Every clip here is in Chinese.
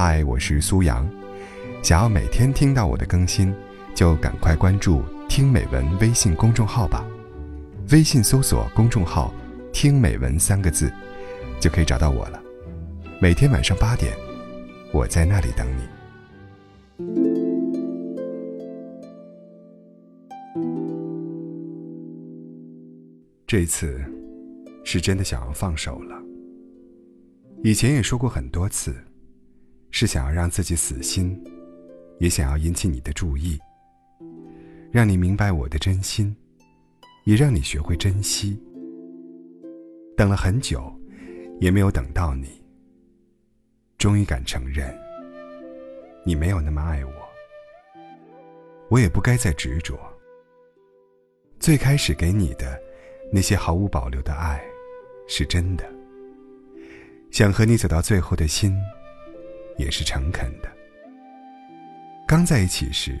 嗨，我是苏阳。想要每天听到我的更新，就赶快关注“听美文”微信公众号吧。微信搜索公众号“听美文”三个字，就可以找到我了。每天晚上八点，我在那里等你。这次是真的想要放手了。以前也说过很多次。是想要让自己死心，也想要引起你的注意，让你明白我的真心，也让你学会珍惜。等了很久，也没有等到你。终于敢承认，你没有那么爱我。我也不该再执着。最开始给你的那些毫无保留的爱，是真的。想和你走到最后的心。也是诚恳的。刚在一起时，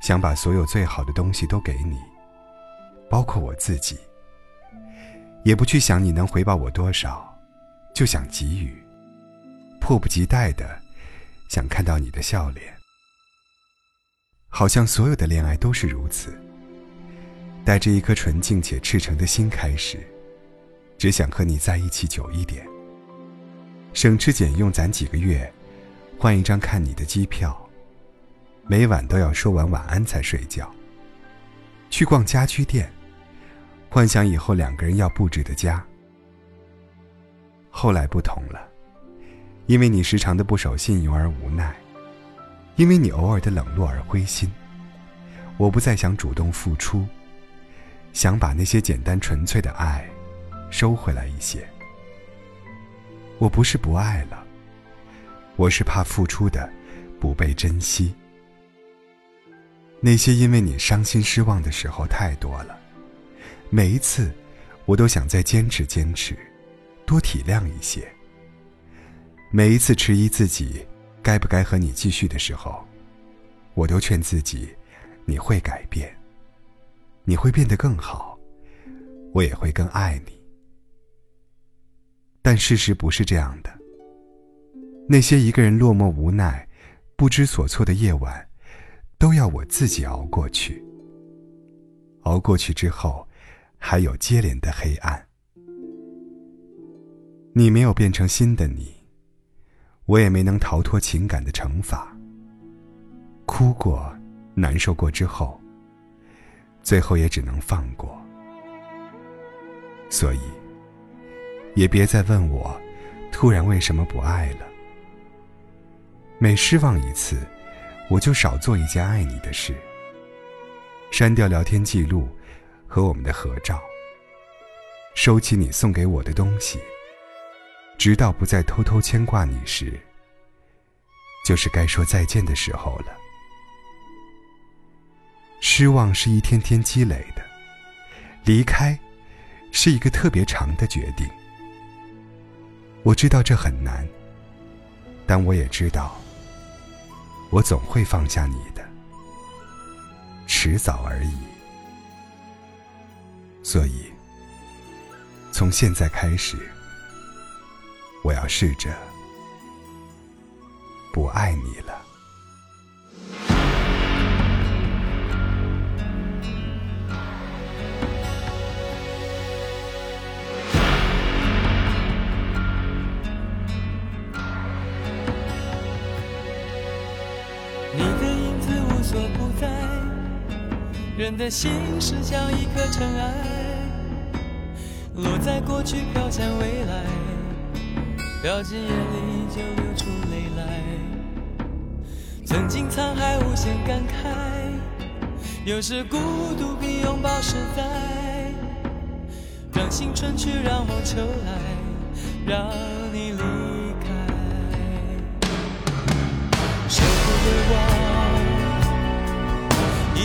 想把所有最好的东西都给你，包括我自己。也不去想你能回报我多少，就想给予，迫不及待的想看到你的笑脸。好像所有的恋爱都是如此，带着一颗纯净且赤诚的心开始，只想和你在一起久一点，省吃俭用攒几个月。换一张看你的机票，每晚都要说完晚安才睡觉。去逛家居店，幻想以后两个人要布置的家。后来不同了，因为你时常的不守信用而无奈，因为你偶尔的冷落而灰心。我不再想主动付出，想把那些简单纯粹的爱收回来一些。我不是不爱了。我是怕付出的不被珍惜，那些因为你伤心失望的时候太多了，每一次我都想再坚持坚持，多体谅一些。每一次迟疑自己该不该和你继续的时候，我都劝自己你会改变，你会变得更好，我也会更爱你。但事实不是这样的。那些一个人落寞无奈、不知所措的夜晚，都要我自己熬过去。熬过去之后，还有接连的黑暗。你没有变成新的你，我也没能逃脱情感的惩罚。哭过、难受过之后，最后也只能放过。所以，也别再问我，突然为什么不爱了。每失望一次，我就少做一件爱你的事。删掉聊天记录和我们的合照，收起你送给我的东西，直到不再偷偷牵挂你时，就是该说再见的时候了。失望是一天天积累的，离开是一个特别长的决定。我知道这很难，但我也知道。我总会放下你的，迟早而已。所以，从现在开始，我要试着不爱你了。人的心事像一颗尘埃，落在过去飘向未来，掉进眼里就流出泪来。曾经沧海无限感慨，有时孤独比拥抱实在。让青春去，让梦秋来，让你离开。舍不得忘。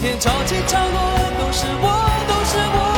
每天潮起潮落，都是我，都是我，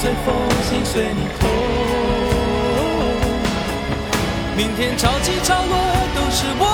随风，心随你痛。明天潮起潮落，都是我，